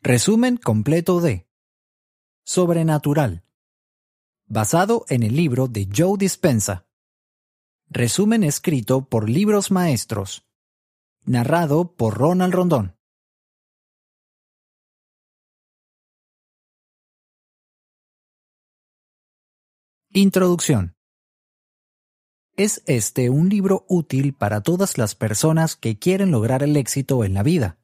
Resumen completo de Sobrenatural. Basado en el libro de Joe Dispensa. Resumen escrito por Libros Maestros. Narrado por Ronald Rondón. Introducción. Es este un libro útil para todas las personas que quieren lograr el éxito en la vida.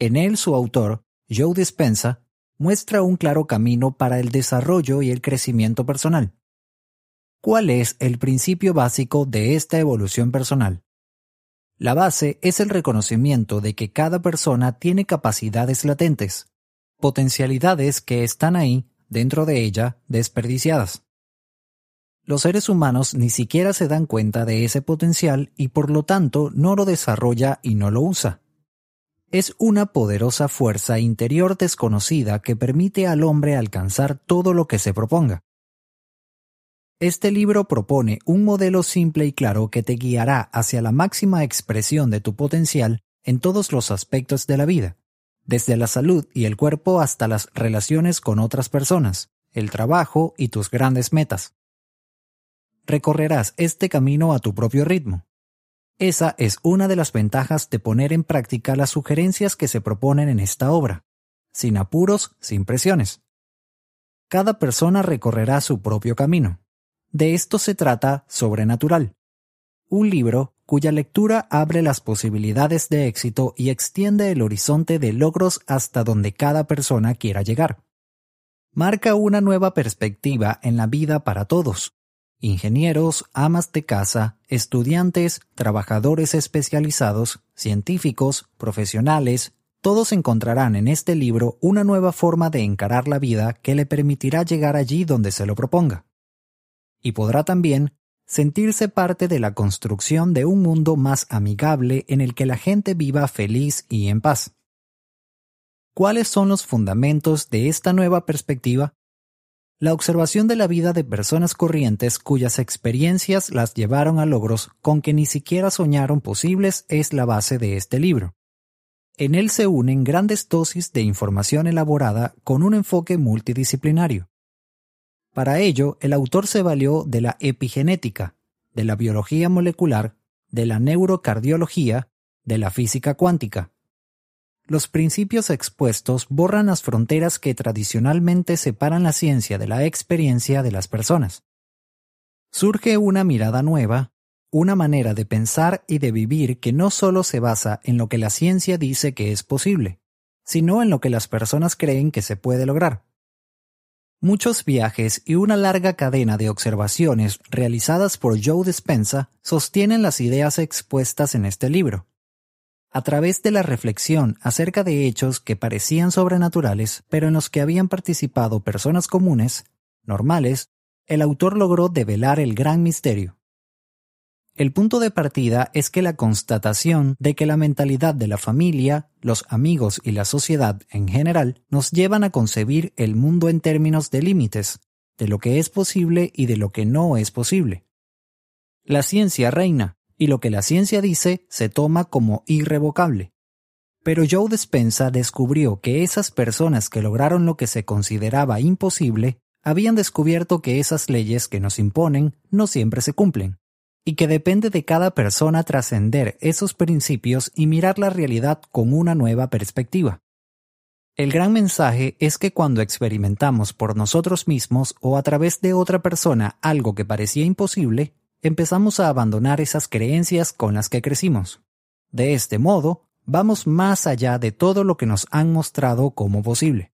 En él su autor, Joe Dispensa, muestra un claro camino para el desarrollo y el crecimiento personal. ¿Cuál es el principio básico de esta evolución personal? La base es el reconocimiento de que cada persona tiene capacidades latentes, potencialidades que están ahí, dentro de ella, desperdiciadas. Los seres humanos ni siquiera se dan cuenta de ese potencial y por lo tanto no lo desarrolla y no lo usa. Es una poderosa fuerza interior desconocida que permite al hombre alcanzar todo lo que se proponga. Este libro propone un modelo simple y claro que te guiará hacia la máxima expresión de tu potencial en todos los aspectos de la vida, desde la salud y el cuerpo hasta las relaciones con otras personas, el trabajo y tus grandes metas. Recorrerás este camino a tu propio ritmo. Esa es una de las ventajas de poner en práctica las sugerencias que se proponen en esta obra, sin apuros, sin presiones. Cada persona recorrerá su propio camino. De esto se trata Sobrenatural, un libro cuya lectura abre las posibilidades de éxito y extiende el horizonte de logros hasta donde cada persona quiera llegar. Marca una nueva perspectiva en la vida para todos. Ingenieros, amas de casa, estudiantes, trabajadores especializados, científicos, profesionales, todos encontrarán en este libro una nueva forma de encarar la vida que le permitirá llegar allí donde se lo proponga y podrá también sentirse parte de la construcción de un mundo más amigable en el que la gente viva feliz y en paz. ¿Cuáles son los fundamentos de esta nueva perspectiva? La observación de la vida de personas corrientes cuyas experiencias las llevaron a logros con que ni siquiera soñaron posibles es la base de este libro. En él se unen grandes dosis de información elaborada con un enfoque multidisciplinario. Para ello, el autor se valió de la epigenética, de la biología molecular, de la neurocardiología, de la física cuántica. Los principios expuestos borran las fronteras que tradicionalmente separan la ciencia de la experiencia de las personas. Surge una mirada nueva, una manera de pensar y de vivir que no solo se basa en lo que la ciencia dice que es posible, sino en lo que las personas creen que se puede lograr. Muchos viajes y una larga cadena de observaciones realizadas por Joe Dispensa sostienen las ideas expuestas en este libro. A través de la reflexión acerca de hechos que parecían sobrenaturales, pero en los que habían participado personas comunes, normales, el autor logró develar el gran misterio. El punto de partida es que la constatación de que la mentalidad de la familia, los amigos y la sociedad en general nos llevan a concebir el mundo en términos de límites, de lo que es posible y de lo que no es posible. La ciencia reina, y lo que la ciencia dice se toma como irrevocable. Pero Joe Despensa descubrió que esas personas que lograron lo que se consideraba imposible habían descubierto que esas leyes que nos imponen no siempre se cumplen y que depende de cada persona trascender esos principios y mirar la realidad con una nueva perspectiva. El gran mensaje es que cuando experimentamos por nosotros mismos o a través de otra persona algo que parecía imposible, empezamos a abandonar esas creencias con las que crecimos. De este modo, vamos más allá de todo lo que nos han mostrado como posible.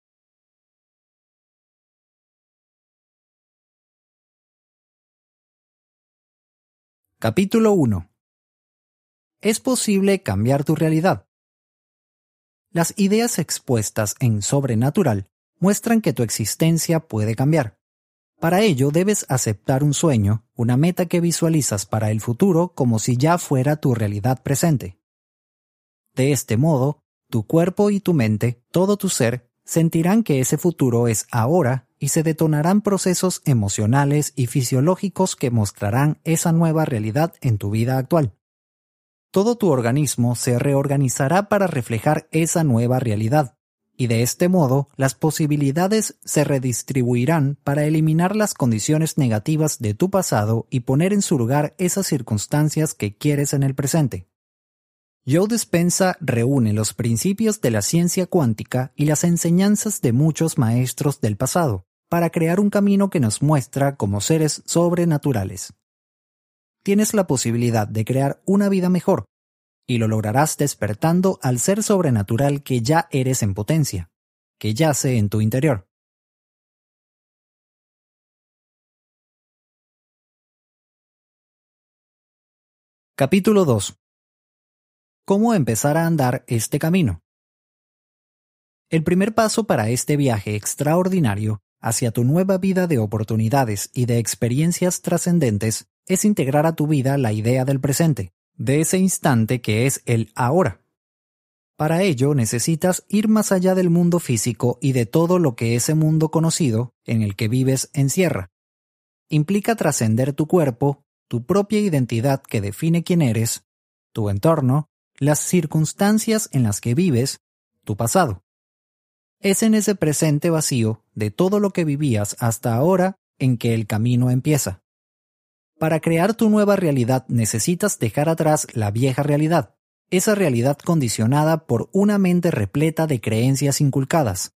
Capítulo 1 ¿Es posible cambiar tu realidad? Las ideas expuestas en Sobrenatural muestran que tu existencia puede cambiar. Para ello debes aceptar un sueño, una meta que visualizas para el futuro como si ya fuera tu realidad presente. De este modo, tu cuerpo y tu mente, todo tu ser, sentirán que ese futuro es ahora y se detonarán procesos emocionales y fisiológicos que mostrarán esa nueva realidad en tu vida actual. Todo tu organismo se reorganizará para reflejar esa nueva realidad, y de este modo las posibilidades se redistribuirán para eliminar las condiciones negativas de tu pasado y poner en su lugar esas circunstancias que quieres en el presente. Joe Dispensa reúne los principios de la ciencia cuántica y las enseñanzas de muchos maestros del pasado para crear un camino que nos muestra como seres sobrenaturales. Tienes la posibilidad de crear una vida mejor, y lo lograrás despertando al ser sobrenatural que ya eres en potencia, que yace en tu interior. Capítulo 2 ¿Cómo empezar a andar este camino? El primer paso para este viaje extraordinario hacia tu nueva vida de oportunidades y de experiencias trascendentes es integrar a tu vida la idea del presente, de ese instante que es el ahora. Para ello necesitas ir más allá del mundo físico y de todo lo que ese mundo conocido en el que vives encierra. Implica trascender tu cuerpo, tu propia identidad que define quién eres, tu entorno, las circunstancias en las que vives, tu pasado. Es en ese presente vacío de todo lo que vivías hasta ahora en que el camino empieza. Para crear tu nueva realidad necesitas dejar atrás la vieja realidad, esa realidad condicionada por una mente repleta de creencias inculcadas.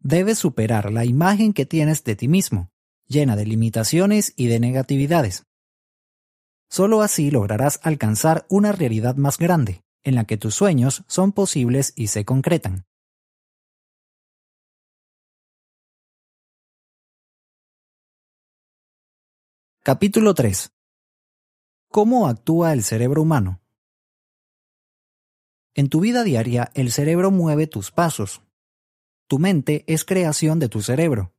Debes superar la imagen que tienes de ti mismo, llena de limitaciones y de negatividades. Solo así lograrás alcanzar una realidad más grande, en la que tus sueños son posibles y se concretan. Capítulo 3. ¿Cómo actúa el cerebro humano? En tu vida diaria, el cerebro mueve tus pasos. Tu mente es creación de tu cerebro.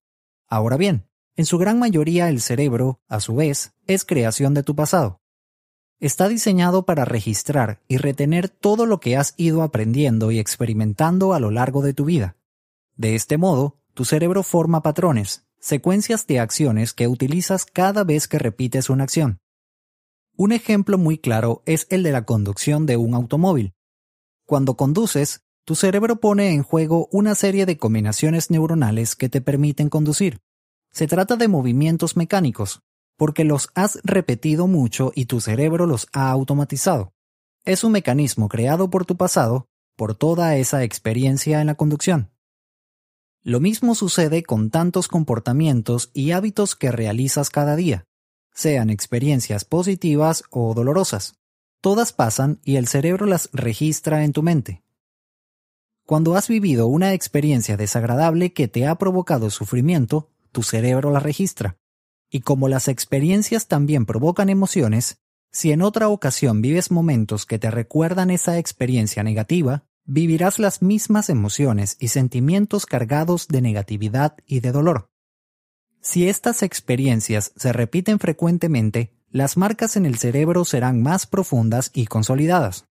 Ahora bien, en su gran mayoría el cerebro, a su vez, es creación de tu pasado. Está diseñado para registrar y retener todo lo que has ido aprendiendo y experimentando a lo largo de tu vida. De este modo, tu cerebro forma patrones, secuencias de acciones que utilizas cada vez que repites una acción. Un ejemplo muy claro es el de la conducción de un automóvil. Cuando conduces, tu cerebro pone en juego una serie de combinaciones neuronales que te permiten conducir. Se trata de movimientos mecánicos, porque los has repetido mucho y tu cerebro los ha automatizado. Es un mecanismo creado por tu pasado, por toda esa experiencia en la conducción. Lo mismo sucede con tantos comportamientos y hábitos que realizas cada día, sean experiencias positivas o dolorosas. Todas pasan y el cerebro las registra en tu mente. Cuando has vivido una experiencia desagradable que te ha provocado sufrimiento, tu cerebro la registra. Y como las experiencias también provocan emociones, si en otra ocasión vives momentos que te recuerdan esa experiencia negativa, vivirás las mismas emociones y sentimientos cargados de negatividad y de dolor. Si estas experiencias se repiten frecuentemente, las marcas en el cerebro serán más profundas y consolidadas.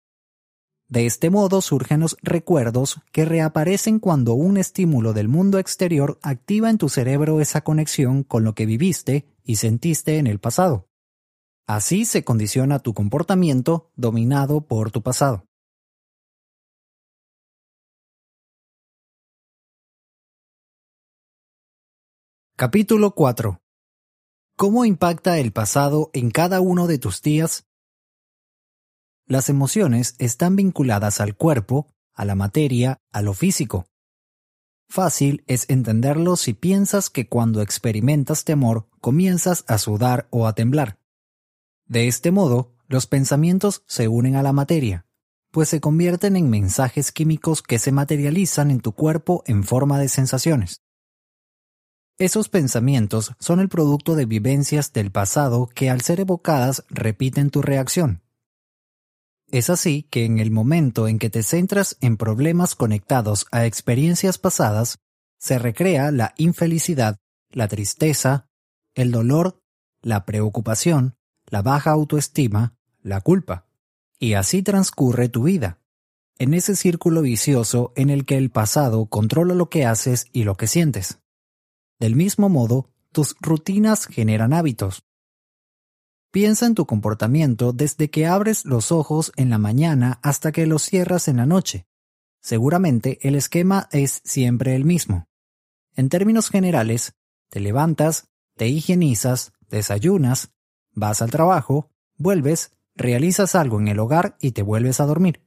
De este modo surgen los recuerdos que reaparecen cuando un estímulo del mundo exterior activa en tu cerebro esa conexión con lo que viviste y sentiste en el pasado. Así se condiciona tu comportamiento dominado por tu pasado. Capítulo 4. ¿Cómo impacta el pasado en cada uno de tus días? Las emociones están vinculadas al cuerpo, a la materia, a lo físico. Fácil es entenderlo si piensas que cuando experimentas temor comienzas a sudar o a temblar. De este modo, los pensamientos se unen a la materia, pues se convierten en mensajes químicos que se materializan en tu cuerpo en forma de sensaciones. Esos pensamientos son el producto de vivencias del pasado que al ser evocadas repiten tu reacción. Es así que en el momento en que te centras en problemas conectados a experiencias pasadas, se recrea la infelicidad, la tristeza, el dolor, la preocupación, la baja autoestima, la culpa. Y así transcurre tu vida, en ese círculo vicioso en el que el pasado controla lo que haces y lo que sientes. Del mismo modo, tus rutinas generan hábitos. Piensa en tu comportamiento desde que abres los ojos en la mañana hasta que los cierras en la noche. seguramente el esquema es siempre el mismo. En términos generales, te levantas, te higienizas, desayunas, vas al trabajo, vuelves, realizas algo en el hogar y te vuelves a dormir.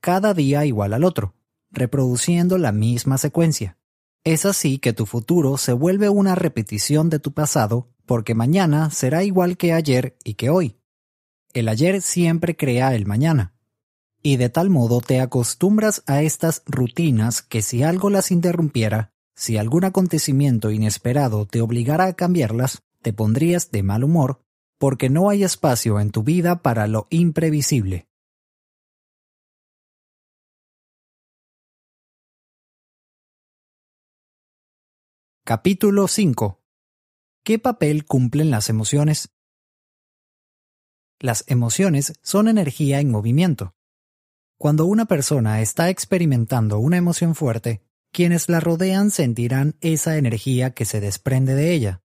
Cada día igual al otro, reproduciendo la misma secuencia. Es así que tu futuro se vuelve una repetición de tu pasado porque mañana será igual que ayer y que hoy. El ayer siempre crea el mañana. Y de tal modo te acostumbras a estas rutinas que si algo las interrumpiera, si algún acontecimiento inesperado te obligara a cambiarlas, te pondrías de mal humor porque no hay espacio en tu vida para lo imprevisible. Capítulo 5 ¿Qué papel cumplen las emociones? Las emociones son energía en movimiento. Cuando una persona está experimentando una emoción fuerte, quienes la rodean sentirán esa energía que se desprende de ella.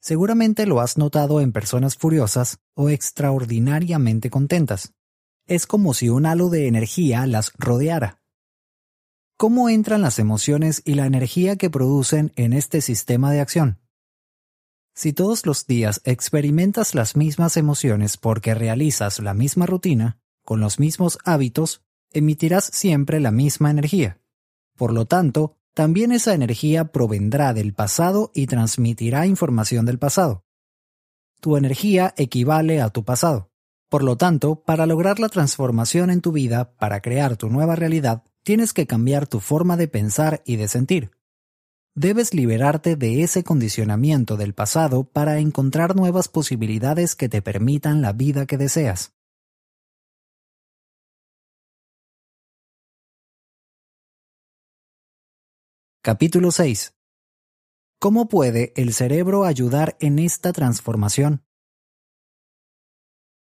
Seguramente lo has notado en personas furiosas o extraordinariamente contentas. Es como si un halo de energía las rodeara. ¿Cómo entran las emociones y la energía que producen en este sistema de acción? Si todos los días experimentas las mismas emociones porque realizas la misma rutina, con los mismos hábitos, emitirás siempre la misma energía. Por lo tanto, también esa energía provendrá del pasado y transmitirá información del pasado. Tu energía equivale a tu pasado. Por lo tanto, para lograr la transformación en tu vida, para crear tu nueva realidad, tienes que cambiar tu forma de pensar y de sentir. Debes liberarte de ese condicionamiento del pasado para encontrar nuevas posibilidades que te permitan la vida que deseas. Capítulo 6. ¿Cómo puede el cerebro ayudar en esta transformación?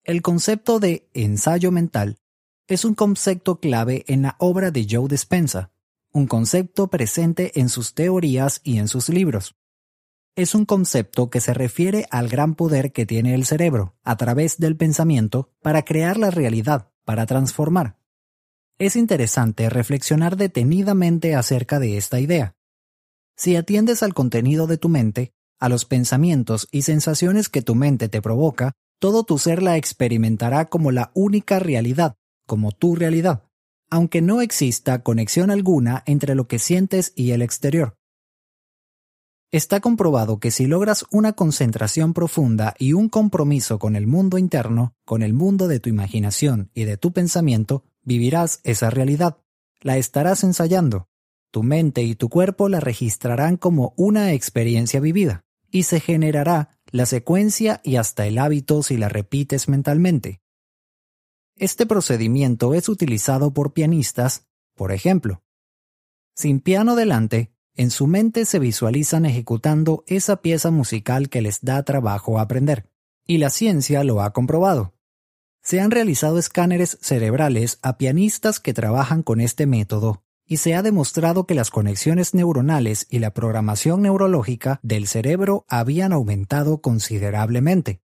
El concepto de ensayo mental es un concepto clave en la obra de Joe Dispenza, un concepto presente en sus teorías y en sus libros. Es un concepto que se refiere al gran poder que tiene el cerebro, a través del pensamiento, para crear la realidad, para transformar es interesante reflexionar detenidamente acerca de esta idea. Si atiendes al contenido de tu mente, a los pensamientos y sensaciones que tu mente te provoca, todo tu ser la experimentará como la única realidad, como tu realidad, aunque no exista conexión alguna entre lo que sientes y el exterior. Está comprobado que si logras una concentración profunda y un compromiso con el mundo interno, con el mundo de tu imaginación y de tu pensamiento, vivirás esa realidad, la estarás ensayando. Tu mente y tu cuerpo la registrarán como una experiencia vivida, y se generará la secuencia y hasta el hábito si la repites mentalmente. Este procedimiento es utilizado por pianistas, por ejemplo. Sin piano delante, en su mente se visualizan ejecutando esa pieza musical que les da trabajo aprender, y la ciencia lo ha comprobado. Se han realizado escáneres cerebrales a pianistas que trabajan con este método y se ha demostrado que las conexiones neuronales y la programación neurológica del cerebro habían aumentado considerablemente.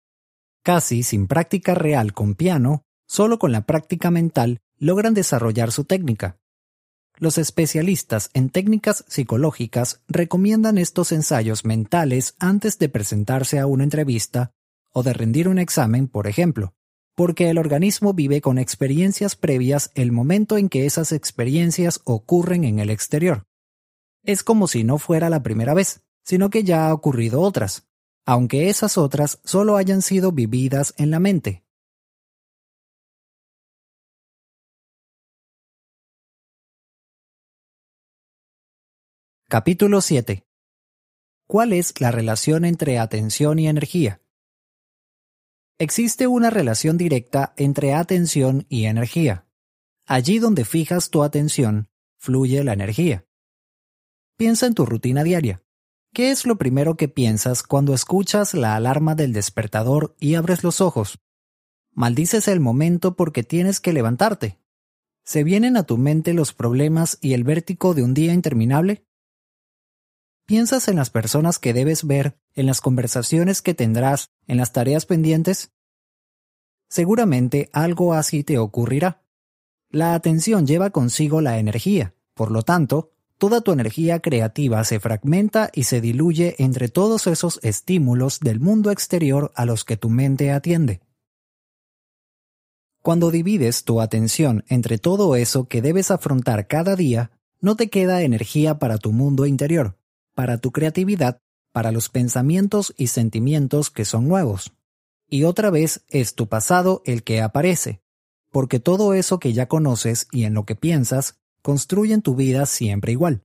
Casi sin práctica real con piano, solo con la práctica mental logran desarrollar su técnica. Los especialistas en técnicas psicológicas recomiendan estos ensayos mentales antes de presentarse a una entrevista o de rendir un examen, por ejemplo porque el organismo vive con experiencias previas el momento en que esas experiencias ocurren en el exterior. Es como si no fuera la primera vez, sino que ya ha ocurrido otras, aunque esas otras solo hayan sido vividas en la mente. Capítulo 7. ¿Cuál es la relación entre atención y energía? Existe una relación directa entre atención y energía. Allí donde fijas tu atención, fluye la energía. Piensa en tu rutina diaria. ¿Qué es lo primero que piensas cuando escuchas la alarma del despertador y abres los ojos? ¿Maldices el momento porque tienes que levantarte? ¿Se vienen a tu mente los problemas y el vértigo de un día interminable? ¿Piensas en las personas que debes ver, en las conversaciones que tendrás, en las tareas pendientes? Seguramente algo así te ocurrirá. La atención lleva consigo la energía, por lo tanto, toda tu energía creativa se fragmenta y se diluye entre todos esos estímulos del mundo exterior a los que tu mente atiende. Cuando divides tu atención entre todo eso que debes afrontar cada día, no te queda energía para tu mundo interior, para tu creatividad, para los pensamientos y sentimientos que son nuevos. Y otra vez es tu pasado el que aparece, porque todo eso que ya conoces y en lo que piensas construyen tu vida siempre igual.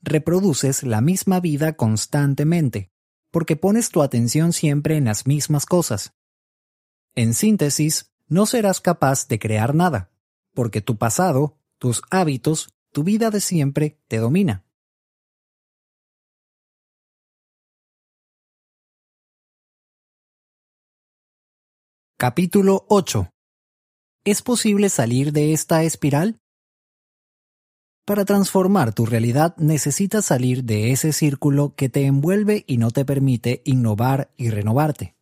Reproduces la misma vida constantemente, porque pones tu atención siempre en las mismas cosas. En síntesis, no serás capaz de crear nada, porque tu pasado, tus hábitos, tu vida de siempre te domina. Capítulo 8 ¿Es posible salir de esta espiral? Para transformar tu realidad necesitas salir de ese círculo que te envuelve y no te permite innovar y renovarte.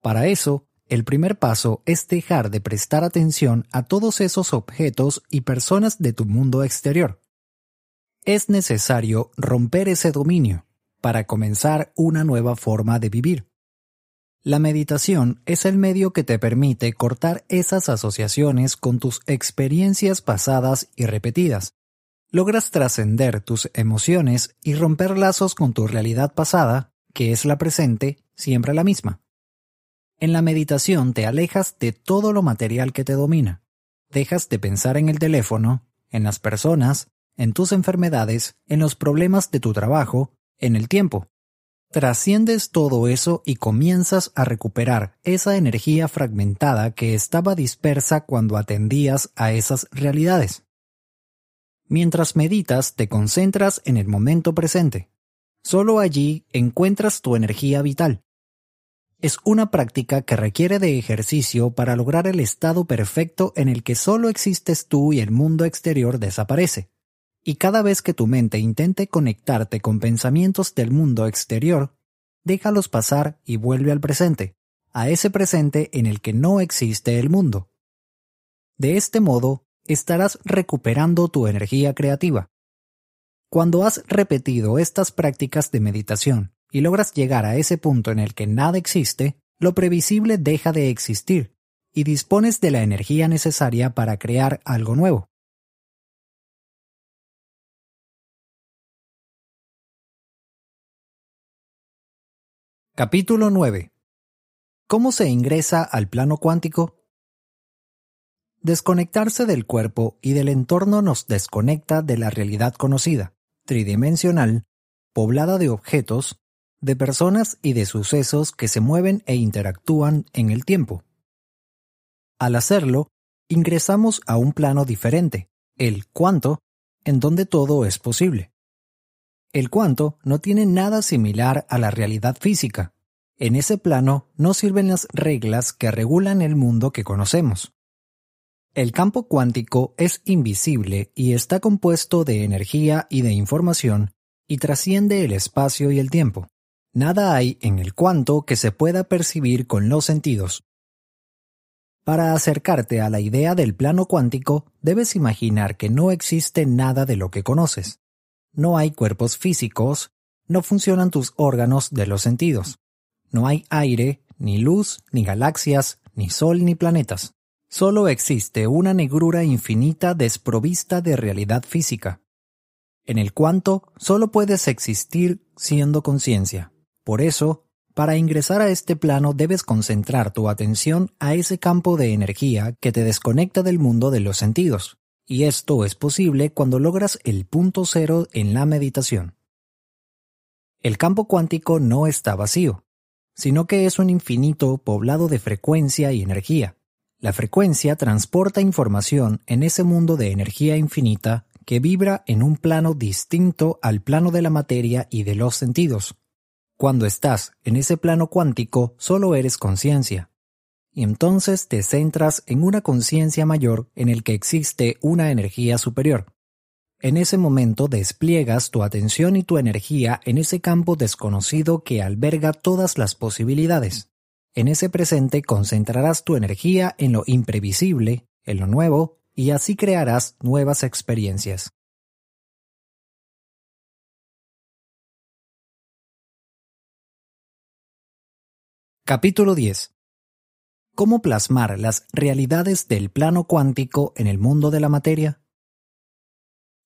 Para eso, el primer paso es dejar de prestar atención a todos esos objetos y personas de tu mundo exterior. Es necesario romper ese dominio para comenzar una nueva forma de vivir. La meditación es el medio que te permite cortar esas asociaciones con tus experiencias pasadas y repetidas. Logras trascender tus emociones y romper lazos con tu realidad pasada, que es la presente, siempre la misma. En la meditación te alejas de todo lo material que te domina. Dejas de pensar en el teléfono, en las personas, en tus enfermedades, en los problemas de tu trabajo, en el tiempo. Trasciendes todo eso y comienzas a recuperar esa energía fragmentada que estaba dispersa cuando atendías a esas realidades. Mientras meditas te concentras en el momento presente. Solo allí encuentras tu energía vital. Es una práctica que requiere de ejercicio para lograr el estado perfecto en el que solo existes tú y el mundo exterior desaparece y cada vez que tu mente intente conectarte con pensamientos del mundo exterior, déjalos pasar y vuelve al presente, a ese presente en el que no existe el mundo. De este modo, estarás recuperando tu energía creativa. Cuando has repetido estas prácticas de meditación y logras llegar a ese punto en el que nada existe, lo previsible deja de existir y dispones de la energía necesaria para crear algo nuevo. Capítulo 9. ¿Cómo se ingresa al plano cuántico? Desconectarse del cuerpo y del entorno nos desconecta de la realidad conocida, tridimensional, poblada de objetos, de personas y de sucesos que se mueven e interactúan en el tiempo. Al hacerlo, ingresamos a un plano diferente, el cuánto, en donde todo es posible. El cuanto no tiene nada similar a la realidad física. En ese plano no sirven las reglas que regulan el mundo que conocemos. El campo cuántico es invisible y está compuesto de energía y de información y trasciende el espacio y el tiempo. Nada hay en el cuanto que se pueda percibir con los sentidos. Para acercarte a la idea del plano cuántico, debes imaginar que no existe nada de lo que conoces no hay cuerpos físicos, no funcionan tus órganos de los sentidos. No hay aire, ni luz, ni galaxias, ni sol, ni planetas. Solo existe una negrura infinita desprovista de realidad física. En el cuanto solo puedes existir siendo conciencia. Por eso, para ingresar a este plano debes concentrar tu atención a ese campo de energía que te desconecta del mundo de los sentidos, y esto es posible cuando logras el punto cero en la meditación. El campo cuántico no está vacío, sino que es un infinito poblado de frecuencia y energía. La frecuencia transporta información en ese mundo de energía infinita que vibra en un plano distinto al plano de la materia y de los sentidos. Cuando estás en ese plano cuántico, solo eres conciencia, y entonces te centras en una conciencia mayor en el que existe una energía superior. En ese momento despliegas tu atención y tu energía en ese campo desconocido que alberga todas las posibilidades. En ese presente concentrarás tu energía en lo imprevisible, en lo nuevo, y así crearás nuevas experiencias. Capítulo 10. ¿Cómo plasmar las realidades del plano cuántico en el mundo de la materia?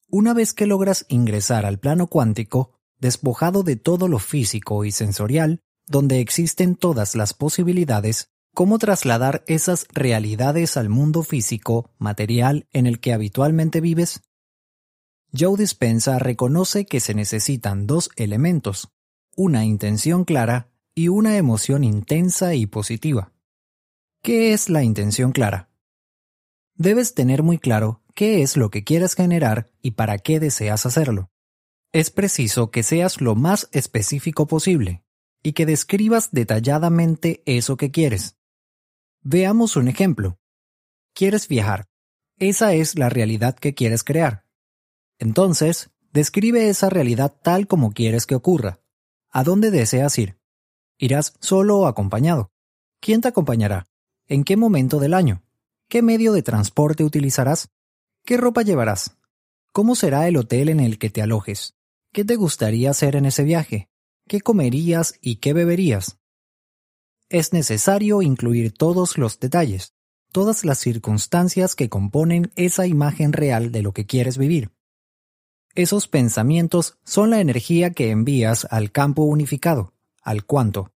Una vez que logras ingresar al plano cuántico, despojado de todo lo físico y sensorial, donde existen todas las posibilidades, ¿cómo trasladar esas realidades al mundo físico, material en el que habitualmente vives? Joe Dispensa reconoce que se necesitan dos elementos, una intención clara y una emoción intensa y positiva. ¿Qué es la intención clara? Debes tener muy claro qué es lo que quieres generar y para qué deseas hacerlo. Es preciso que seas lo más específico posible y que describas detalladamente eso que quieres. Veamos un ejemplo. Quieres viajar. Esa es la realidad que quieres crear. Entonces, describe esa realidad tal como quieres que ocurra. ¿A dónde deseas ir? ¿Irás solo o acompañado? ¿Quién te acompañará? ¿En qué momento del año? ¿Qué medio de transporte utilizarás? ¿Qué ropa llevarás? ¿Cómo será el hotel en el que te alojes? ¿Qué te gustaría hacer en ese viaje? ¿Qué comerías y qué beberías? Es necesario incluir todos los detalles, todas las circunstancias que componen esa imagen real de lo que quieres vivir. Esos pensamientos son la energía que envías al campo unificado, al cuanto.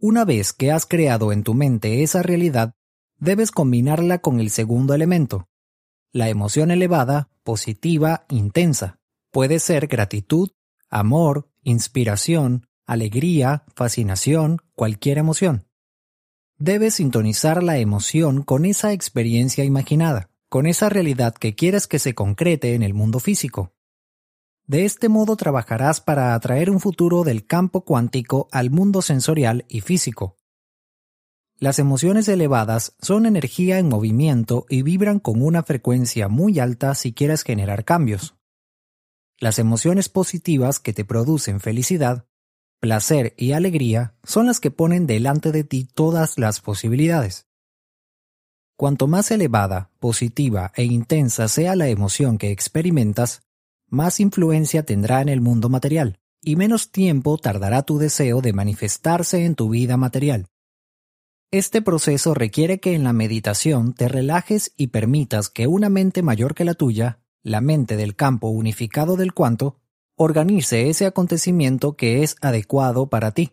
Una vez que has creado en tu mente esa realidad, debes combinarla con el segundo elemento, la emoción elevada, positiva, intensa. Puede ser gratitud, amor, inspiración, alegría, fascinación, cualquier emoción. Debes sintonizar la emoción con esa experiencia imaginada, con esa realidad que quieres que se concrete en el mundo físico. De este modo trabajarás para atraer un futuro del campo cuántico al mundo sensorial y físico. Las emociones elevadas son energía en movimiento y vibran con una frecuencia muy alta si quieres generar cambios. Las emociones positivas que te producen felicidad, placer y alegría son las que ponen delante de ti todas las posibilidades. Cuanto más elevada, positiva e intensa sea la emoción que experimentas, más influencia tendrá en el mundo material, y menos tiempo tardará tu deseo de manifestarse en tu vida material. Este proceso requiere que en la meditación te relajes y permitas que una mente mayor que la tuya, la mente del campo unificado del cuanto, organice ese acontecimiento que es adecuado para ti.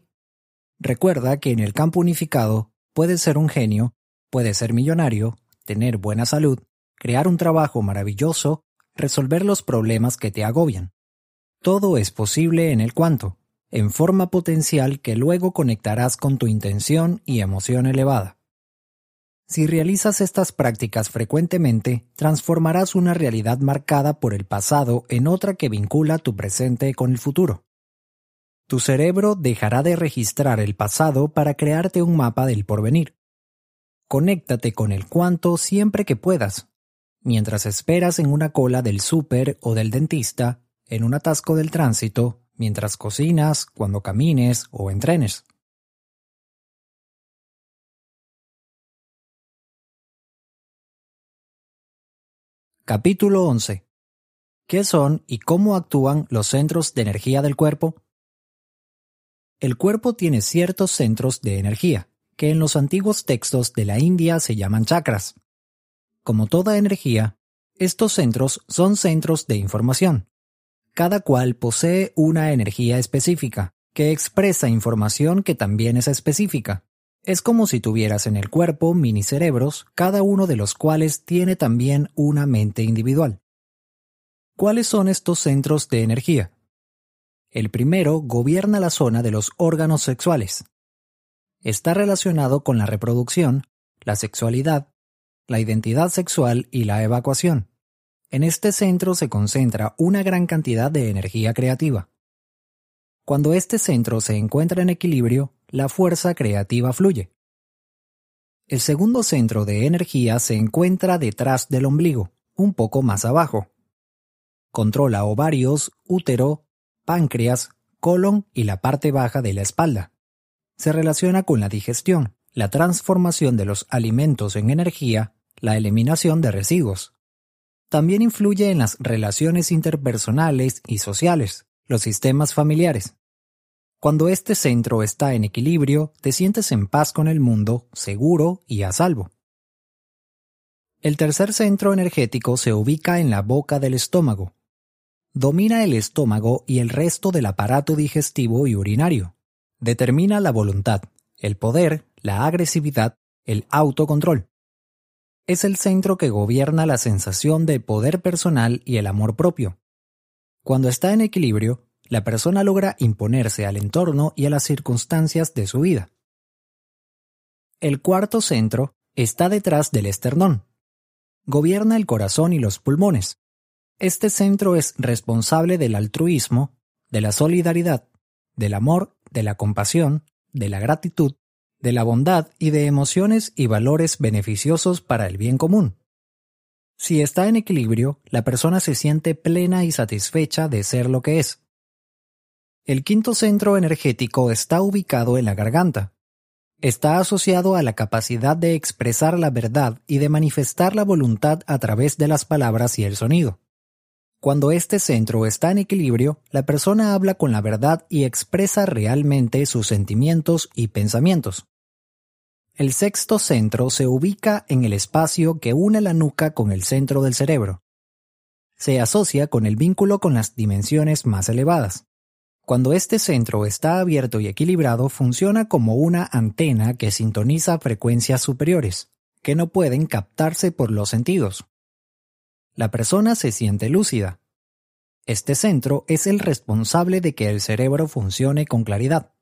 Recuerda que en el campo unificado puedes ser un genio, puedes ser millonario, tener buena salud, crear un trabajo maravilloso resolver los problemas que te agobian. Todo es posible en el cuanto, en forma potencial que luego conectarás con tu intención y emoción elevada. Si realizas estas prácticas frecuentemente, transformarás una realidad marcada por el pasado en otra que vincula tu presente con el futuro. Tu cerebro dejará de registrar el pasado para crearte un mapa del porvenir. Conéctate con el cuanto siempre que puedas, mientras esperas en una cola del súper o del dentista, en un atasco del tránsito, mientras cocinas, cuando camines o entrenes. Capítulo 11. ¿Qué son y cómo actúan los centros de energía del cuerpo? El cuerpo tiene ciertos centros de energía, que en los antiguos textos de la India se llaman chakras. Como toda energía, estos centros son centros de información. Cada cual posee una energía específica, que expresa información que también es específica. Es como si tuvieras en el cuerpo mini cerebros, cada uno de los cuales tiene también una mente individual. ¿Cuáles son estos centros de energía? El primero gobierna la zona de los órganos sexuales. Está relacionado con la reproducción, la sexualidad, la identidad sexual y la evacuación. En este centro se concentra una gran cantidad de energía creativa. Cuando este centro se encuentra en equilibrio, la fuerza creativa fluye. El segundo centro de energía se encuentra detrás del ombligo, un poco más abajo. Controla ovarios, útero, páncreas, colon y la parte baja de la espalda. Se relaciona con la digestión, la transformación de los alimentos en energía la eliminación de residuos. También influye en las relaciones interpersonales y sociales, los sistemas familiares. Cuando este centro está en equilibrio, te sientes en paz con el mundo, seguro y a salvo. El tercer centro energético se ubica en la boca del estómago. Domina el estómago y el resto del aparato digestivo y urinario. Determina la voluntad, el poder, la agresividad, el autocontrol. Es el centro que gobierna la sensación de poder personal y el amor propio. Cuando está en equilibrio, la persona logra imponerse al entorno y a las circunstancias de su vida. El cuarto centro está detrás del esternón. Gobierna el corazón y los pulmones. Este centro es responsable del altruismo, de la solidaridad, del amor, de la compasión, de la gratitud, de la bondad y de emociones y valores beneficiosos para el bien común. Si está en equilibrio, la persona se siente plena y satisfecha de ser lo que es. El quinto centro energético está ubicado en la garganta. Está asociado a la capacidad de expresar la verdad y de manifestar la voluntad a través de las palabras y el sonido. Cuando este centro está en equilibrio, la persona habla con la verdad y expresa realmente sus sentimientos y pensamientos. El sexto centro se ubica en el espacio que une la nuca con el centro del cerebro. Se asocia con el vínculo con las dimensiones más elevadas. Cuando este centro está abierto y equilibrado, funciona como una antena que sintoniza frecuencias superiores, que no pueden captarse por los sentidos. La persona se siente lúcida. Este centro es el responsable de que el cerebro funcione con claridad.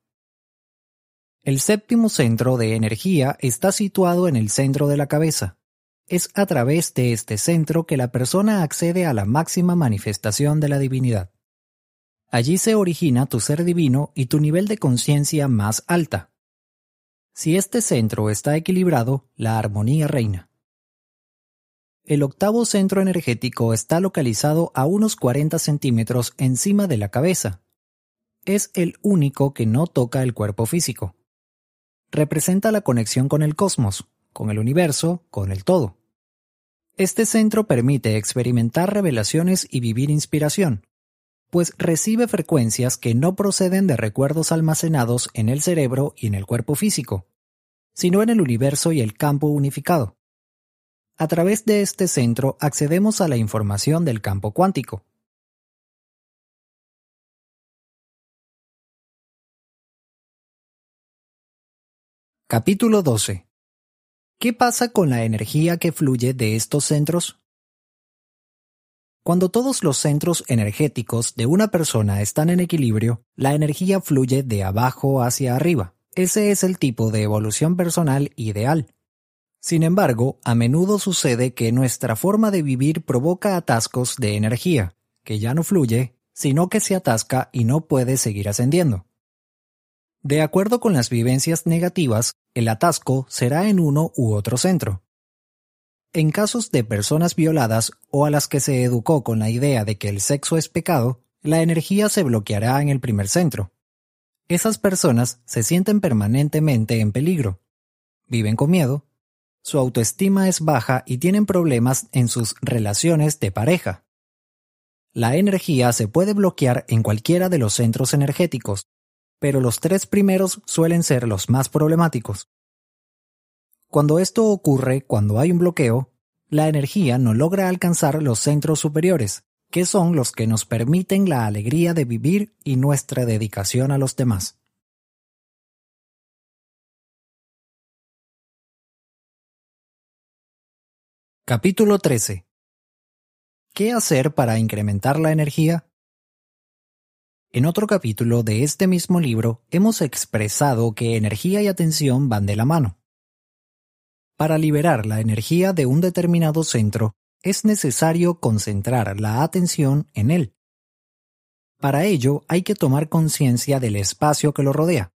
El séptimo centro de energía está situado en el centro de la cabeza. Es a través de este centro que la persona accede a la máxima manifestación de la divinidad. Allí se origina tu ser divino y tu nivel de conciencia más alta. Si este centro está equilibrado, la armonía reina. El octavo centro energético está localizado a unos 40 centímetros encima de la cabeza. Es el único que no toca el cuerpo físico. Representa la conexión con el cosmos, con el universo, con el todo. Este centro permite experimentar revelaciones y vivir inspiración, pues recibe frecuencias que no proceden de recuerdos almacenados en el cerebro y en el cuerpo físico, sino en el universo y el campo unificado. A través de este centro accedemos a la información del campo cuántico. Capítulo 12. ¿Qué pasa con la energía que fluye de estos centros? Cuando todos los centros energéticos de una persona están en equilibrio, la energía fluye de abajo hacia arriba. Ese es el tipo de evolución personal ideal. Sin embargo, a menudo sucede que nuestra forma de vivir provoca atascos de energía, que ya no fluye, sino que se atasca y no puede seguir ascendiendo. De acuerdo con las vivencias negativas, el atasco será en uno u otro centro. En casos de personas violadas o a las que se educó con la idea de que el sexo es pecado, la energía se bloqueará en el primer centro. Esas personas se sienten permanentemente en peligro, viven con miedo, su autoestima es baja y tienen problemas en sus relaciones de pareja. La energía se puede bloquear en cualquiera de los centros energéticos, pero los tres primeros suelen ser los más problemáticos. Cuando esto ocurre cuando hay un bloqueo, la energía no logra alcanzar los centros superiores, que son los que nos permiten la alegría de vivir y nuestra dedicación a los demás. Capítulo 13. ¿Qué hacer para incrementar la energía? En otro capítulo de este mismo libro hemos expresado que energía y atención van de la mano. Para liberar la energía de un determinado centro, es necesario concentrar la atención en él. Para ello hay que tomar conciencia del espacio que lo rodea.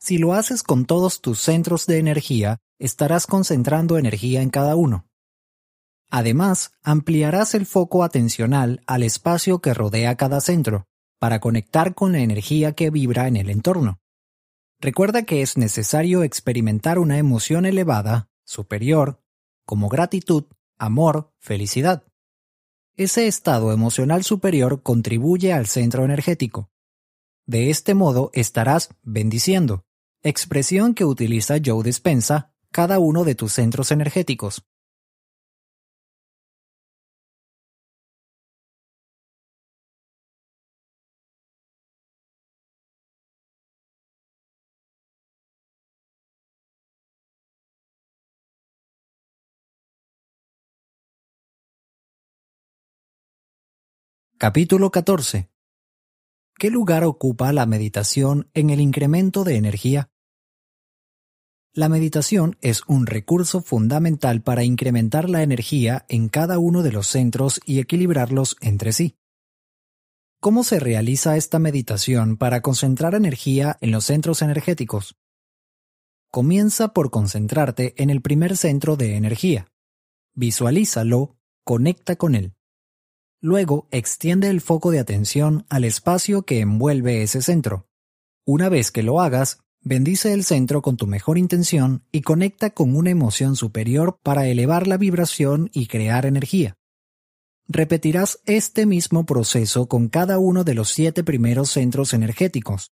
Si lo haces con todos tus centros de energía, estarás concentrando energía en cada uno. Además, ampliarás el foco atencional al espacio que rodea cada centro, para conectar con la energía que vibra en el entorno. Recuerda que es necesario experimentar una emoción elevada, superior, como gratitud, amor, felicidad. Ese estado emocional superior contribuye al centro energético. De este modo estarás bendiciendo, expresión que utiliza Joe Dispensa, cada uno de tus centros energéticos. Capítulo 14. ¿Qué lugar ocupa la meditación en el incremento de energía? La meditación es un recurso fundamental para incrementar la energía en cada uno de los centros y equilibrarlos entre sí. ¿Cómo se realiza esta meditación para concentrar energía en los centros energéticos? Comienza por concentrarte en el primer centro de energía. Visualízalo, conecta con él. Luego extiende el foco de atención al espacio que envuelve ese centro. Una vez que lo hagas, bendice el centro con tu mejor intención y conecta con una emoción superior para elevar la vibración y crear energía. Repetirás este mismo proceso con cada uno de los siete primeros centros energéticos.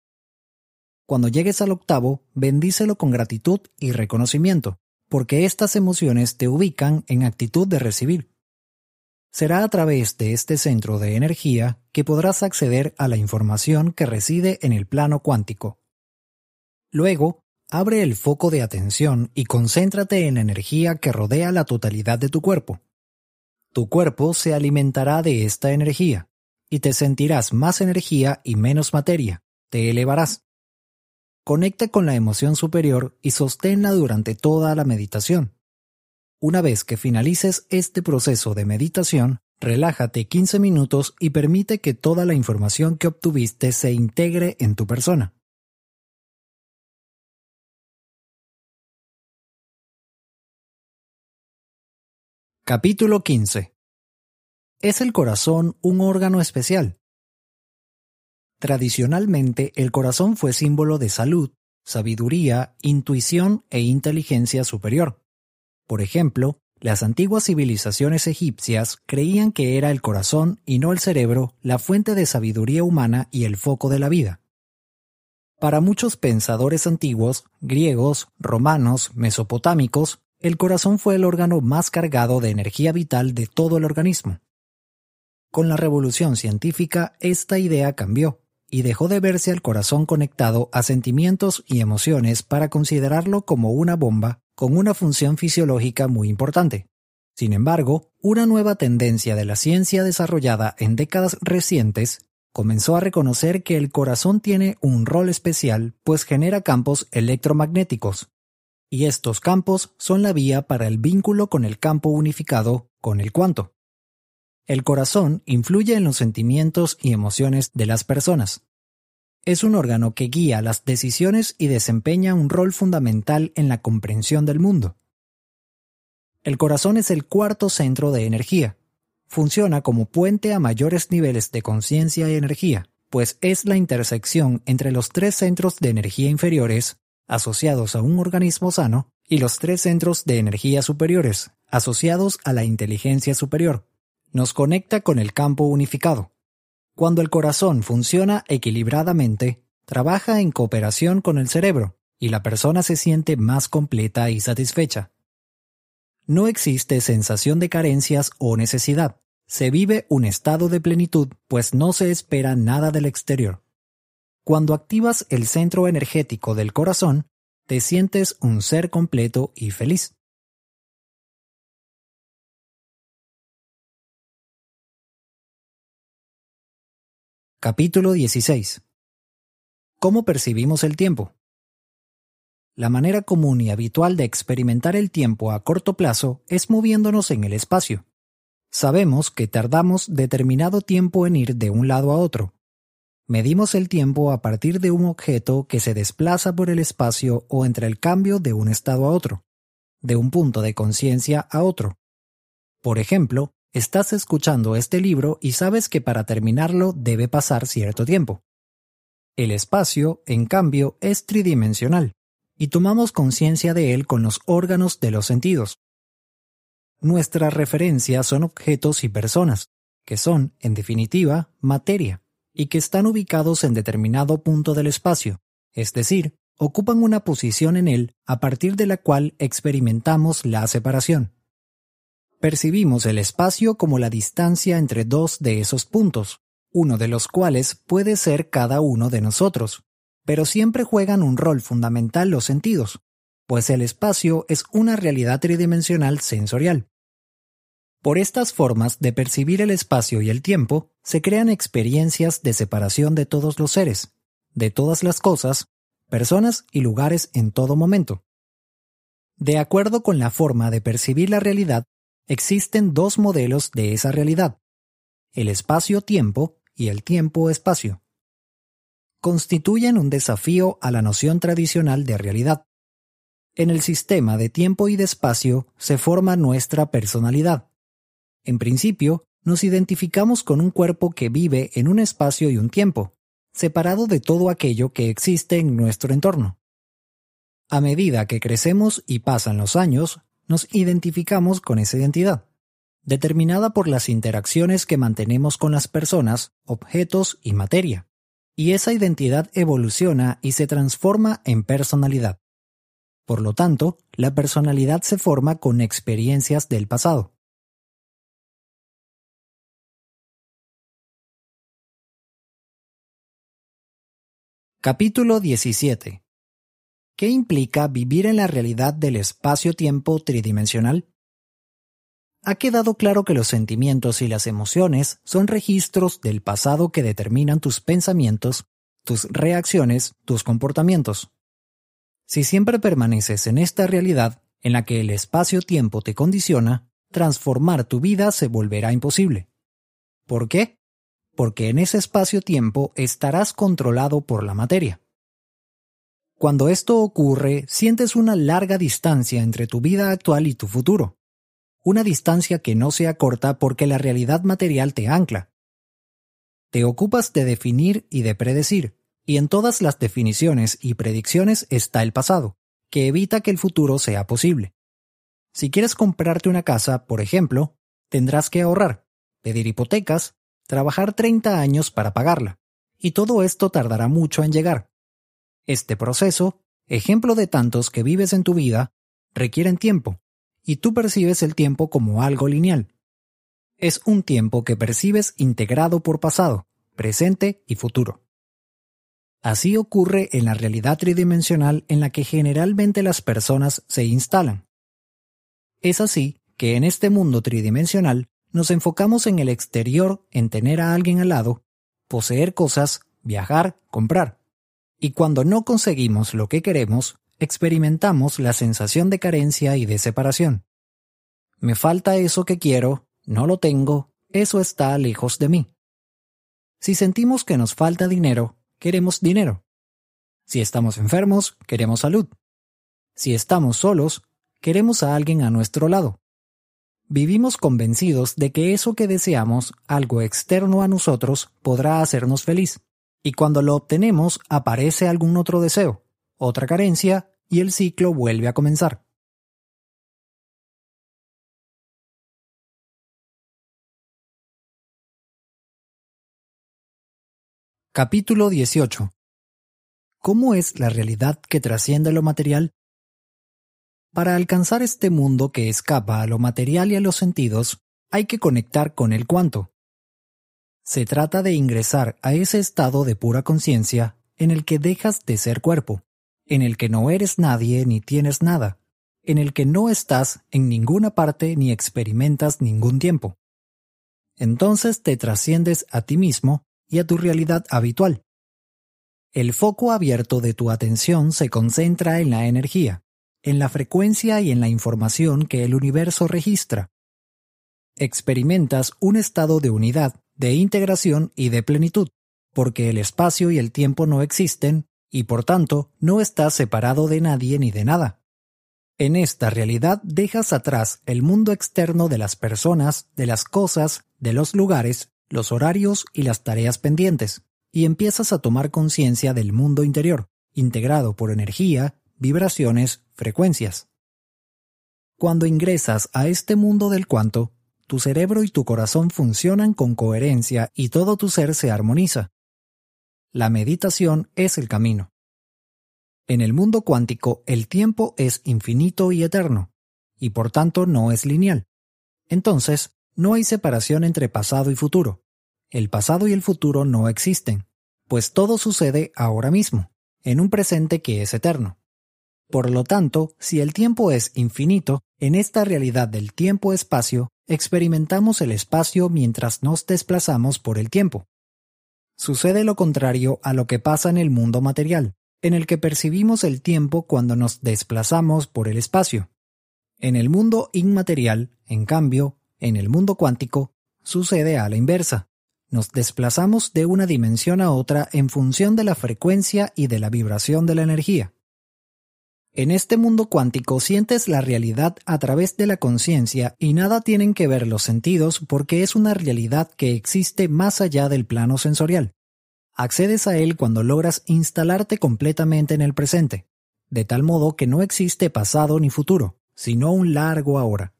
Cuando llegues al octavo, bendícelo con gratitud y reconocimiento, porque estas emociones te ubican en actitud de recibir. Será a través de este centro de energía que podrás acceder a la información que reside en el plano cuántico. Luego, abre el foco de atención y concéntrate en la energía que rodea la totalidad de tu cuerpo. Tu cuerpo se alimentará de esta energía, y te sentirás más energía y menos materia, te elevarás. Conecta con la emoción superior y sosténla durante toda la meditación. Una vez que finalices este proceso de meditación, relájate 15 minutos y permite que toda la información que obtuviste se integre en tu persona. Capítulo 15 ¿Es el corazón un órgano especial? Tradicionalmente el corazón fue símbolo de salud, sabiduría, intuición e inteligencia superior. Por ejemplo, las antiguas civilizaciones egipcias creían que era el corazón y no el cerebro la fuente de sabiduría humana y el foco de la vida. Para muchos pensadores antiguos, griegos, romanos, mesopotámicos, el corazón fue el órgano más cargado de energía vital de todo el organismo. Con la revolución científica, esta idea cambió y dejó de verse al corazón conectado a sentimientos y emociones para considerarlo como una bomba con una función fisiológica muy importante. Sin embargo, una nueva tendencia de la ciencia desarrollada en décadas recientes comenzó a reconocer que el corazón tiene un rol especial pues genera campos electromagnéticos. Y estos campos son la vía para el vínculo con el campo unificado, con el cuanto. El corazón influye en los sentimientos y emociones de las personas. Es un órgano que guía las decisiones y desempeña un rol fundamental en la comprensión del mundo. El corazón es el cuarto centro de energía. Funciona como puente a mayores niveles de conciencia y energía, pues es la intersección entre los tres centros de energía inferiores, asociados a un organismo sano, y los tres centros de energía superiores, asociados a la inteligencia superior. Nos conecta con el campo unificado. Cuando el corazón funciona equilibradamente, trabaja en cooperación con el cerebro y la persona se siente más completa y satisfecha. No existe sensación de carencias o necesidad. Se vive un estado de plenitud, pues no se espera nada del exterior. Cuando activas el centro energético del corazón, te sientes un ser completo y feliz. Capítulo 16. ¿Cómo percibimos el tiempo? La manera común y habitual de experimentar el tiempo a corto plazo es moviéndonos en el espacio. Sabemos que tardamos determinado tiempo en ir de un lado a otro. Medimos el tiempo a partir de un objeto que se desplaza por el espacio o entre el cambio de un estado a otro, de un punto de conciencia a otro. Por ejemplo, Estás escuchando este libro y sabes que para terminarlo debe pasar cierto tiempo. El espacio, en cambio, es tridimensional, y tomamos conciencia de él con los órganos de los sentidos. nuestra referencia son objetos y personas, que son, en definitiva, materia, y que están ubicados en determinado punto del espacio, es decir, ocupan una posición en él a partir de la cual experimentamos la separación. Percibimos el espacio como la distancia entre dos de esos puntos, uno de los cuales puede ser cada uno de nosotros, pero siempre juegan un rol fundamental los sentidos, pues el espacio es una realidad tridimensional sensorial. Por estas formas de percibir el espacio y el tiempo, se crean experiencias de separación de todos los seres, de todas las cosas, personas y lugares en todo momento. De acuerdo con la forma de percibir la realidad, existen dos modelos de esa realidad, el espacio-tiempo y el tiempo-espacio. Constituyen un desafío a la noción tradicional de realidad. En el sistema de tiempo y de espacio se forma nuestra personalidad. En principio, nos identificamos con un cuerpo que vive en un espacio y un tiempo, separado de todo aquello que existe en nuestro entorno. A medida que crecemos y pasan los años, nos identificamos con esa identidad, determinada por las interacciones que mantenemos con las personas, objetos y materia, y esa identidad evoluciona y se transforma en personalidad. Por lo tanto, la personalidad se forma con experiencias del pasado. Capítulo 17 ¿Qué implica vivir en la realidad del espacio-tiempo tridimensional? Ha quedado claro que los sentimientos y las emociones son registros del pasado que determinan tus pensamientos, tus reacciones, tus comportamientos. Si siempre permaneces en esta realidad en la que el espacio-tiempo te condiciona, transformar tu vida se volverá imposible. ¿Por qué? Porque en ese espacio-tiempo estarás controlado por la materia. Cuando esto ocurre, sientes una larga distancia entre tu vida actual y tu futuro. Una distancia que no sea corta porque la realidad material te ancla. Te ocupas de definir y de predecir, y en todas las definiciones y predicciones está el pasado, que evita que el futuro sea posible. Si quieres comprarte una casa, por ejemplo, tendrás que ahorrar, pedir hipotecas, trabajar 30 años para pagarla, y todo esto tardará mucho en llegar. Este proceso, ejemplo de tantos que vives en tu vida, requieren tiempo, y tú percibes el tiempo como algo lineal. Es un tiempo que percibes integrado por pasado, presente y futuro. Así ocurre en la realidad tridimensional en la que generalmente las personas se instalan. Es así que en este mundo tridimensional nos enfocamos en el exterior, en tener a alguien al lado, poseer cosas, viajar, comprar. Y cuando no conseguimos lo que queremos, experimentamos la sensación de carencia y de separación. Me falta eso que quiero, no lo tengo, eso está lejos de mí. Si sentimos que nos falta dinero, queremos dinero. Si estamos enfermos, queremos salud. Si estamos solos, queremos a alguien a nuestro lado. Vivimos convencidos de que eso que deseamos, algo externo a nosotros, podrá hacernos feliz y cuando lo obtenemos aparece algún otro deseo, otra carencia, y el ciclo vuelve a comenzar. Capítulo 18 ¿Cómo es la realidad que trasciende lo material? Para alcanzar este mundo que escapa a lo material y a los sentidos, hay que conectar con el cuanto, se trata de ingresar a ese estado de pura conciencia en el que dejas de ser cuerpo, en el que no eres nadie ni tienes nada, en el que no estás en ninguna parte ni experimentas ningún tiempo. Entonces te trasciendes a ti mismo y a tu realidad habitual. El foco abierto de tu atención se concentra en la energía, en la frecuencia y en la información que el universo registra. Experimentas un estado de unidad de integración y de plenitud, porque el espacio y el tiempo no existen, y por tanto no estás separado de nadie ni de nada. En esta realidad dejas atrás el mundo externo de las personas, de las cosas, de los lugares, los horarios y las tareas pendientes, y empiezas a tomar conciencia del mundo interior, integrado por energía, vibraciones, frecuencias. Cuando ingresas a este mundo del cuanto, tu cerebro y tu corazón funcionan con coherencia y todo tu ser se armoniza. La meditación es el camino. En el mundo cuántico el tiempo es infinito y eterno, y por tanto no es lineal. Entonces, no hay separación entre pasado y futuro. El pasado y el futuro no existen, pues todo sucede ahora mismo, en un presente que es eterno. Por lo tanto, si el tiempo es infinito, en esta realidad del tiempo-espacio, experimentamos el espacio mientras nos desplazamos por el tiempo. Sucede lo contrario a lo que pasa en el mundo material, en el que percibimos el tiempo cuando nos desplazamos por el espacio. En el mundo inmaterial, en cambio, en el mundo cuántico, sucede a la inversa. Nos desplazamos de una dimensión a otra en función de la frecuencia y de la vibración de la energía. En este mundo cuántico sientes la realidad a través de la conciencia y nada tienen que ver los sentidos porque es una realidad que existe más allá del plano sensorial. Accedes a él cuando logras instalarte completamente en el presente, de tal modo que no existe pasado ni futuro, sino un largo ahora.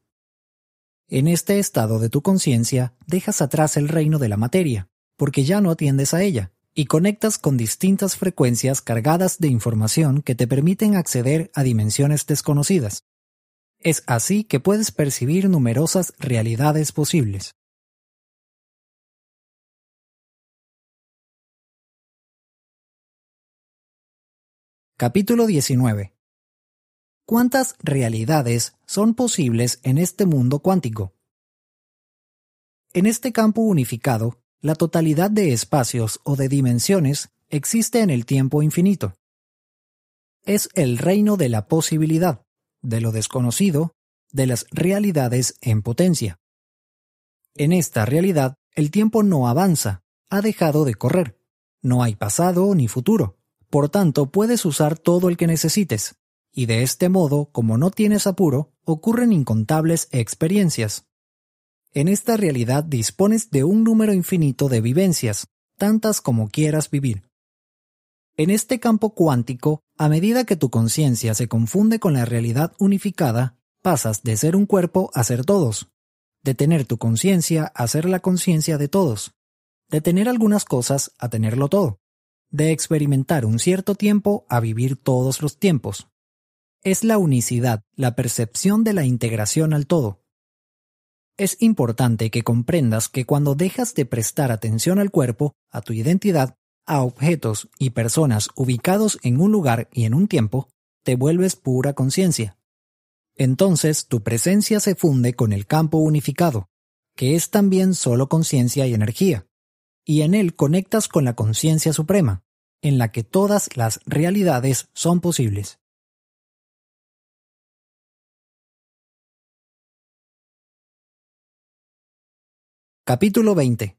En este estado de tu conciencia dejas atrás el reino de la materia, porque ya no atiendes a ella, y conectas con distintas frecuencias cargadas de información que te permiten acceder a dimensiones desconocidas. Es así que puedes percibir numerosas realidades posibles. Capítulo 19. ¿Cuántas realidades son posibles en este mundo cuántico? En este campo unificado, la totalidad de espacios o de dimensiones existe en el tiempo infinito. Es el reino de la posibilidad, de lo desconocido, de las realidades en potencia. En esta realidad, el tiempo no avanza, ha dejado de correr. No hay pasado ni futuro. Por tanto, puedes usar todo el que necesites. Y de este modo, como no tienes apuro, ocurren incontables experiencias. En esta realidad dispones de un número infinito de vivencias, tantas como quieras vivir. En este campo cuántico, a medida que tu conciencia se confunde con la realidad unificada, pasas de ser un cuerpo a ser todos, de tener tu conciencia a ser la conciencia de todos, de tener algunas cosas a tenerlo todo, de experimentar un cierto tiempo a vivir todos los tiempos. Es la unicidad, la percepción de la integración al todo, es importante que comprendas que cuando dejas de prestar atención al cuerpo, a tu identidad, a objetos y personas ubicados en un lugar y en un tiempo, te vuelves pura conciencia. Entonces tu presencia se funde con el campo unificado, que es también solo conciencia y energía, y en él conectas con la conciencia suprema, en la que todas las realidades son posibles. Capítulo 20.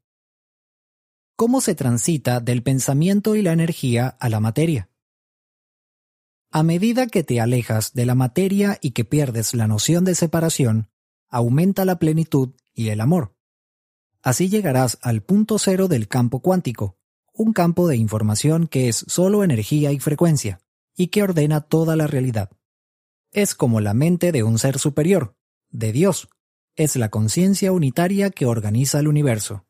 ¿Cómo se transita del pensamiento y la energía a la materia? A medida que te alejas de la materia y que pierdes la noción de separación, aumenta la plenitud y el amor. Así llegarás al punto cero del campo cuántico, un campo de información que es solo energía y frecuencia, y que ordena toda la realidad. Es como la mente de un ser superior, de Dios, es la conciencia unitaria que organiza el universo.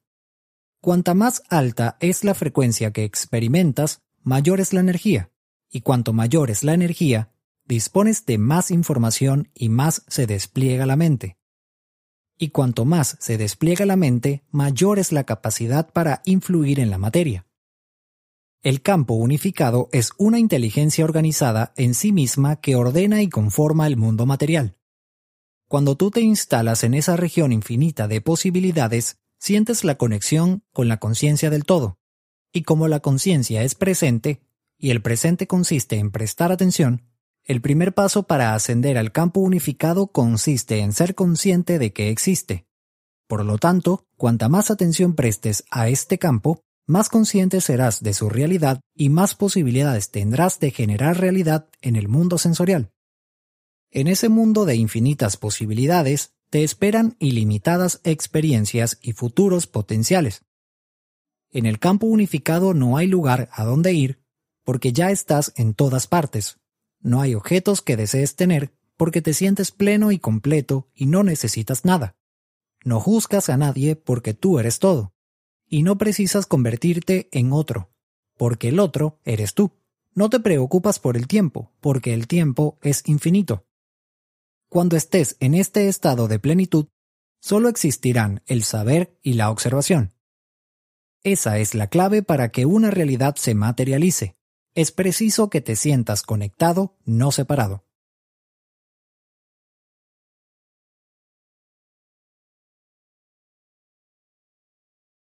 Cuanta más alta es la frecuencia que experimentas, mayor es la energía, y cuanto mayor es la energía, dispones de más información y más se despliega la mente. Y cuanto más se despliega la mente, mayor es la capacidad para influir en la materia. El campo unificado es una inteligencia organizada en sí misma que ordena y conforma el mundo material. Cuando tú te instalas en esa región infinita de posibilidades, sientes la conexión con la conciencia del todo. Y como la conciencia es presente, y el presente consiste en prestar atención, el primer paso para ascender al campo unificado consiste en ser consciente de que existe. Por lo tanto, cuanta más atención prestes a este campo, más consciente serás de su realidad y más posibilidades tendrás de generar realidad en el mundo sensorial. En ese mundo de infinitas posibilidades, te esperan ilimitadas experiencias y futuros potenciales. En el campo unificado no hay lugar a donde ir, porque ya estás en todas partes. No hay objetos que desees tener, porque te sientes pleno y completo y no necesitas nada. No juzgas a nadie porque tú eres todo. Y no precisas convertirte en otro, porque el otro eres tú. No te preocupas por el tiempo, porque el tiempo es infinito. Cuando estés en este estado de plenitud, solo existirán el saber y la observación. Esa es la clave para que una realidad se materialice. Es preciso que te sientas conectado, no separado.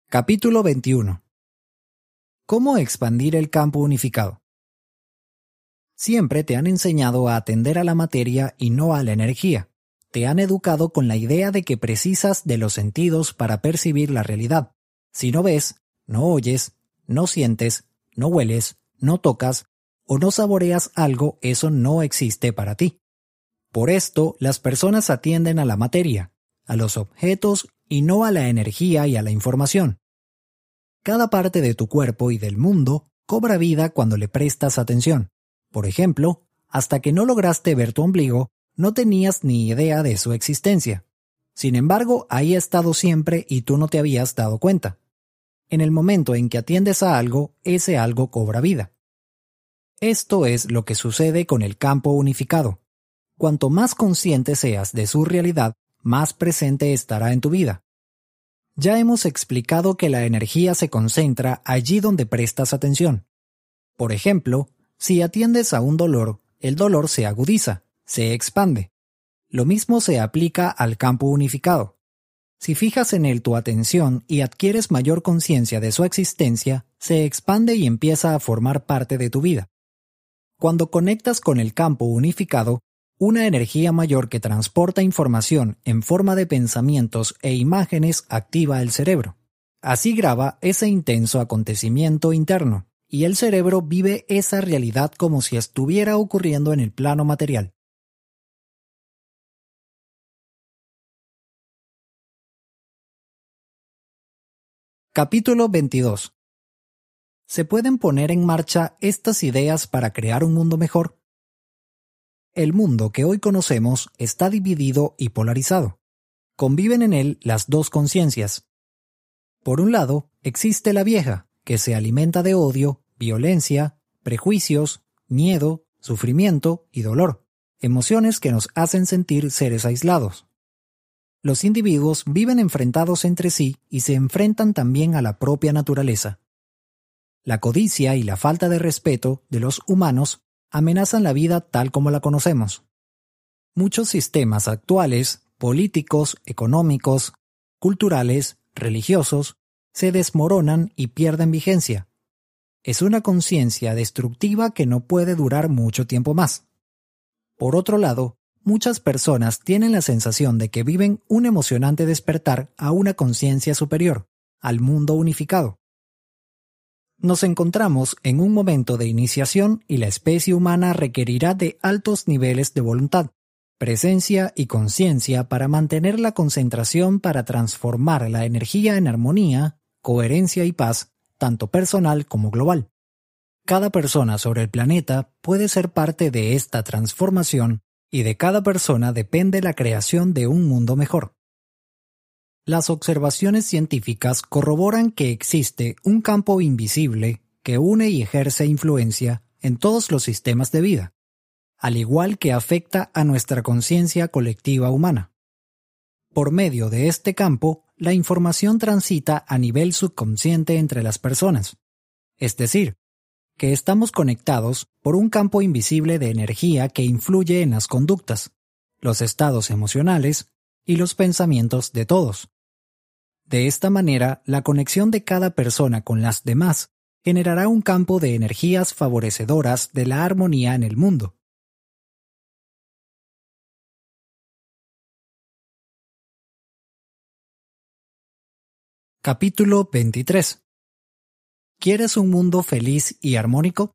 Capítulo 21 ¿Cómo expandir el campo unificado? Siempre te han enseñado a atender a la materia y no a la energía. Te han educado con la idea de que precisas de los sentidos para percibir la realidad. Si no ves, no oyes, no sientes, no hueles, no tocas o no saboreas algo, eso no existe para ti. Por esto, las personas atienden a la materia, a los objetos y no a la energía y a la información. Cada parte de tu cuerpo y del mundo cobra vida cuando le prestas atención. Por ejemplo, hasta que no lograste ver tu ombligo, no tenías ni idea de su existencia. Sin embargo, ahí ha estado siempre y tú no te habías dado cuenta. En el momento en que atiendes a algo, ese algo cobra vida. Esto es lo que sucede con el campo unificado. Cuanto más consciente seas de su realidad, más presente estará en tu vida. Ya hemos explicado que la energía se concentra allí donde prestas atención. Por ejemplo, si atiendes a un dolor, el dolor se agudiza, se expande. Lo mismo se aplica al campo unificado. Si fijas en él tu atención y adquieres mayor conciencia de su existencia, se expande y empieza a formar parte de tu vida. Cuando conectas con el campo unificado, una energía mayor que transporta información en forma de pensamientos e imágenes activa el cerebro. Así graba ese intenso acontecimiento interno, y el cerebro vive esa realidad como si estuviera ocurriendo en el plano material. Capítulo 22 ¿Se pueden poner en marcha estas ideas para crear un mundo mejor? El mundo que hoy conocemos está dividido y polarizado. Conviven en él las dos conciencias. Por un lado, existe la vieja, que se alimenta de odio, violencia, prejuicios, miedo, sufrimiento y dolor, emociones que nos hacen sentir seres aislados. Los individuos viven enfrentados entre sí y se enfrentan también a la propia naturaleza. La codicia y la falta de respeto de los humanos amenazan la vida tal como la conocemos. Muchos sistemas actuales, políticos, económicos, culturales, religiosos, se desmoronan y pierden vigencia. Es una conciencia destructiva que no puede durar mucho tiempo más. Por otro lado, muchas personas tienen la sensación de que viven un emocionante despertar a una conciencia superior, al mundo unificado. Nos encontramos en un momento de iniciación y la especie humana requerirá de altos niveles de voluntad, presencia y conciencia para mantener la concentración para transformar la energía en armonía, coherencia y paz, tanto personal como global. Cada persona sobre el planeta puede ser parte de esta transformación y de cada persona depende la creación de un mundo mejor. Las observaciones científicas corroboran que existe un campo invisible que une y ejerce influencia en todos los sistemas de vida, al igual que afecta a nuestra conciencia colectiva humana. Por medio de este campo, la información transita a nivel subconsciente entre las personas, es decir, que estamos conectados por un campo invisible de energía que influye en las conductas, los estados emocionales y los pensamientos de todos. De esta manera, la conexión de cada persona con las demás generará un campo de energías favorecedoras de la armonía en el mundo. Capítulo 23 ¿Quieres un mundo feliz y armónico?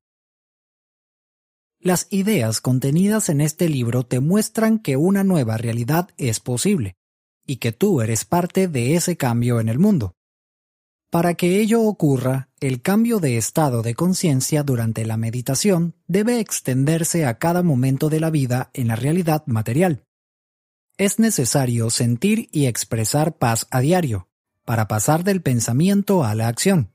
Las ideas contenidas en este libro te muestran que una nueva realidad es posible y que tú eres parte de ese cambio en el mundo. Para que ello ocurra, el cambio de estado de conciencia durante la meditación debe extenderse a cada momento de la vida en la realidad material. Es necesario sentir y expresar paz a diario, para pasar del pensamiento a la acción.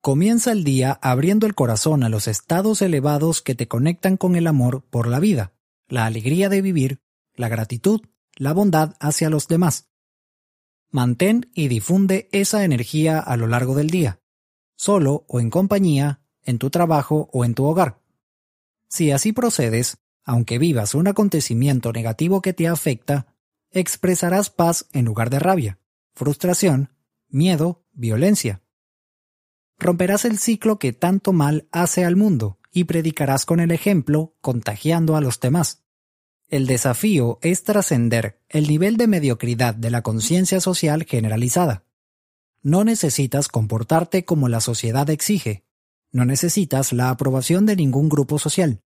Comienza el día abriendo el corazón a los estados elevados que te conectan con el amor por la vida, la alegría de vivir, la gratitud, la bondad hacia los demás. Mantén y difunde esa energía a lo largo del día, solo o en compañía, en tu trabajo o en tu hogar. Si así procedes, aunque vivas un acontecimiento negativo que te afecta, expresarás paz en lugar de rabia, frustración, miedo, violencia. Romperás el ciclo que tanto mal hace al mundo y predicarás con el ejemplo, contagiando a los demás. El desafío es trascender el nivel de mediocridad de la conciencia social generalizada. No necesitas comportarte como la sociedad exige. No necesitas la aprobación de ningún grupo social.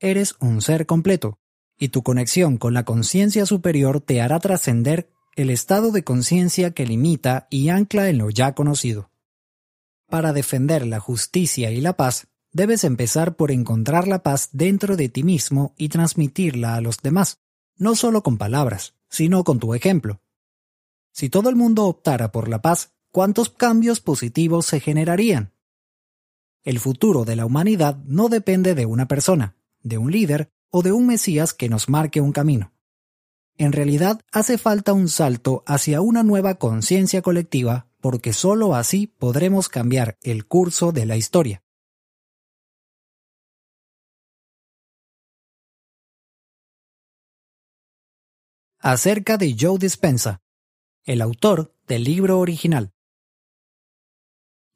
Eres un ser completo, y tu conexión con la conciencia superior te hará trascender el estado de conciencia que limita y ancla en lo ya conocido. Para defender la justicia y la paz, debes empezar por encontrar la paz dentro de ti mismo y transmitirla a los demás, no solo con palabras, sino con tu ejemplo. Si todo el mundo optara por la paz, ¿cuántos cambios positivos se generarían? El futuro de la humanidad no depende de una persona, de un líder o de un Mesías que nos marque un camino. En realidad hace falta un salto hacia una nueva conciencia colectiva porque sólo así podremos cambiar el curso de la historia. Acerca de Joe Dispensa, el autor del libro original.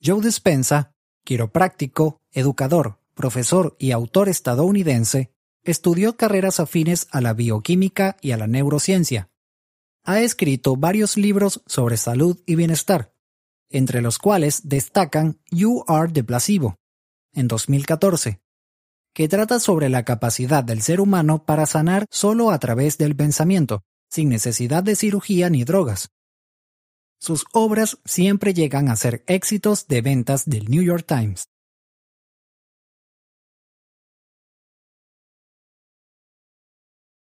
Joe Dispensa, quiropráctico, educador, profesor y autor estadounidense, estudió carreras afines a la bioquímica y a la neurociencia. Ha escrito varios libros sobre salud y bienestar, entre los cuales destacan You Are the Placebo, en 2014, que trata sobre la capacidad del ser humano para sanar solo a través del pensamiento, sin necesidad de cirugía ni drogas. Sus obras siempre llegan a ser éxitos de ventas del New York Times.